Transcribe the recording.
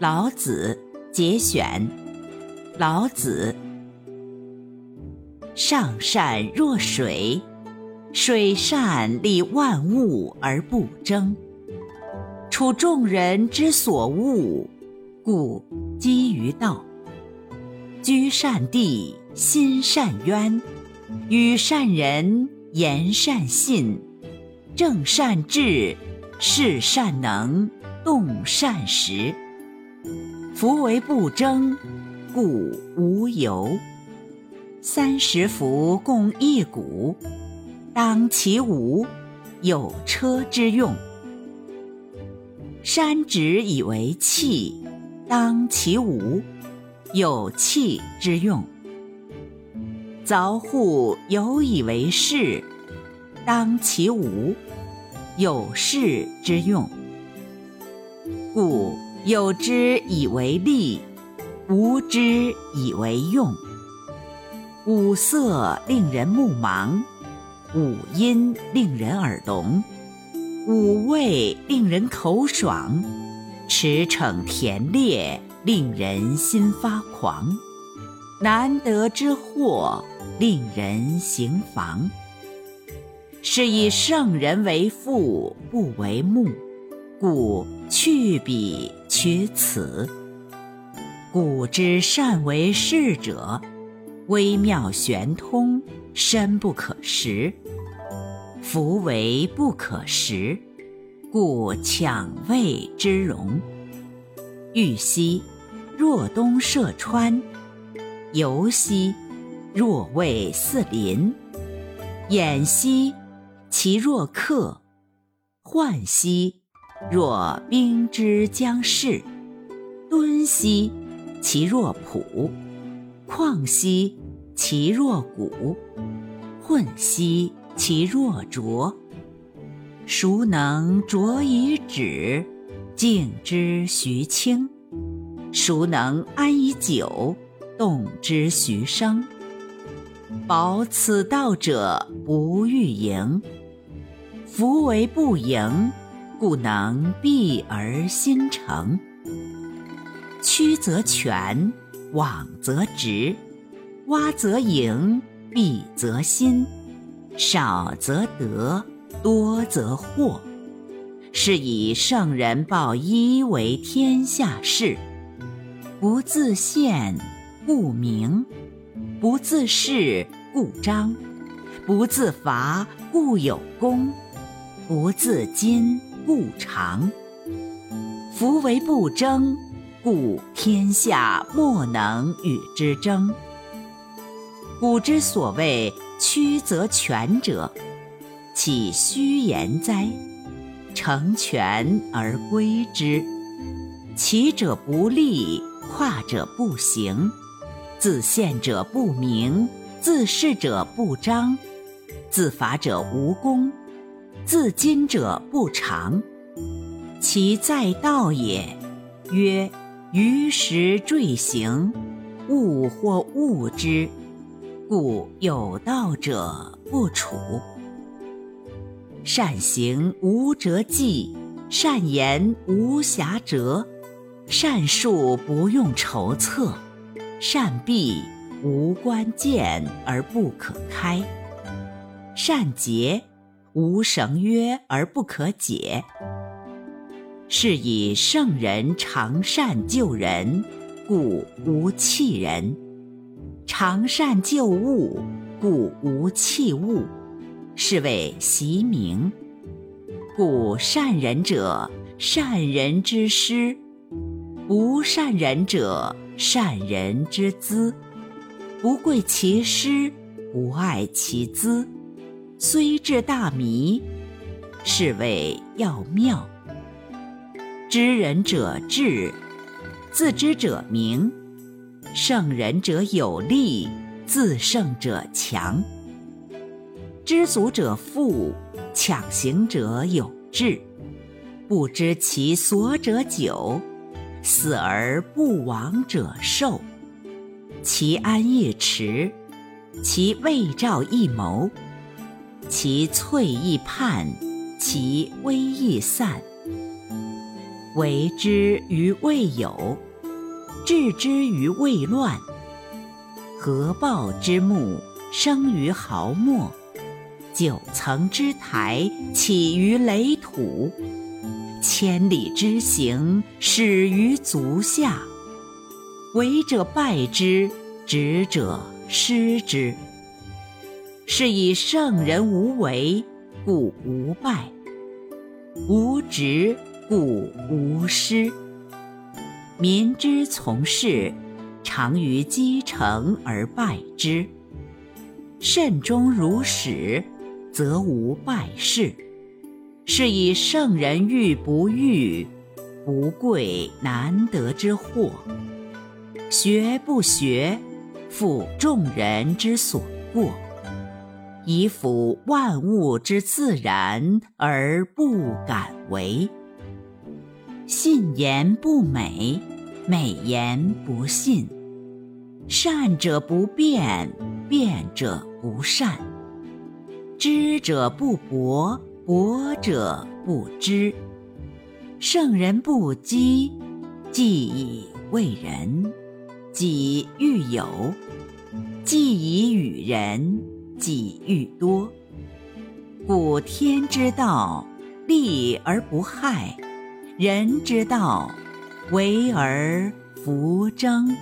老子节选。老子：上善若水，水善利万物而不争，处众人之所恶，故几于道。居善地，心善渊，与善人，言善信，正善治，事善能，动善时。夫为不争，故无尤。三十辐共一毂，当其无，有车之用。山直以为器，当其无。有器之用，凿户有以为室，当其无；有室之用，故有之以为利，无之以为用。五色令人目盲，五音令人耳聋，五味令人口爽，驰骋田猎。令人心发狂，难得之货令人行妨。是以圣人为父，不为目，故去彼取此。古之善为士者，微妙玄通，深不可识。夫为不可识，故抢位之容。欲兮，若东涉川；游兮，若卫似邻；偃兮，其若客；涣兮，若兵之将逝；敦兮，其若朴；旷兮，其若谷；混兮，其若浊。孰能浊以止？静之徐清，孰能安以久？动之徐生。保此道者，不欲盈。夫为不盈，故能闭而心诚。曲则全，枉则直，洼则盈，敝则新。少则得，多则惑。是以圣人报一为天下事，不自见，故明；不自是，故彰；不自伐，故有功；不自矜，故长。夫为不争，故天下莫能与之争。古之所谓曲则全者，岂虚言哉？成全而归之，起者不立，跨者不行，自见者不明，自是者不彰，自伐者无功，自矜者不长。其在道也，曰：于时坠行，物或物之，故有道者不处。善行无辙迹，善言无瑕谪，善述不用筹策，善闭无关键而不可开，善结无绳约而不可解。是以圣人常善救人，故无弃人；常善救物，故无弃物。是谓习名，故善人者，善人之师；不善人者，善人之资。不贵其师，不爱其资，虽智大迷，是谓要妙。知人者智，自知者明；胜人者有力，自胜者强。知足者富，强行者有志；不知其所者久，死而不亡者寿。其安易持，其未兆易谋，其脆易判，其危易散。为之于未有，治之于未乱。合抱之木，生于毫末；九层之台，起于垒土；千里之行，始于足下。为者败之，执者失之。是以圣人无为，故无败；无执。故无失。民之从事，常于积成而败之。慎终如始，则无败事。是以圣人欲不欲，不贵难得之货。学不学，复众人之所过。以辅万物之自然而不敢为。信言不美，美言不信。善者不辩，辩者不善。知者不博，博者不知。圣人不积，既以为人，己欲有；既以与人，己欲多。故天之道，利而不害。人之道，为而弗争。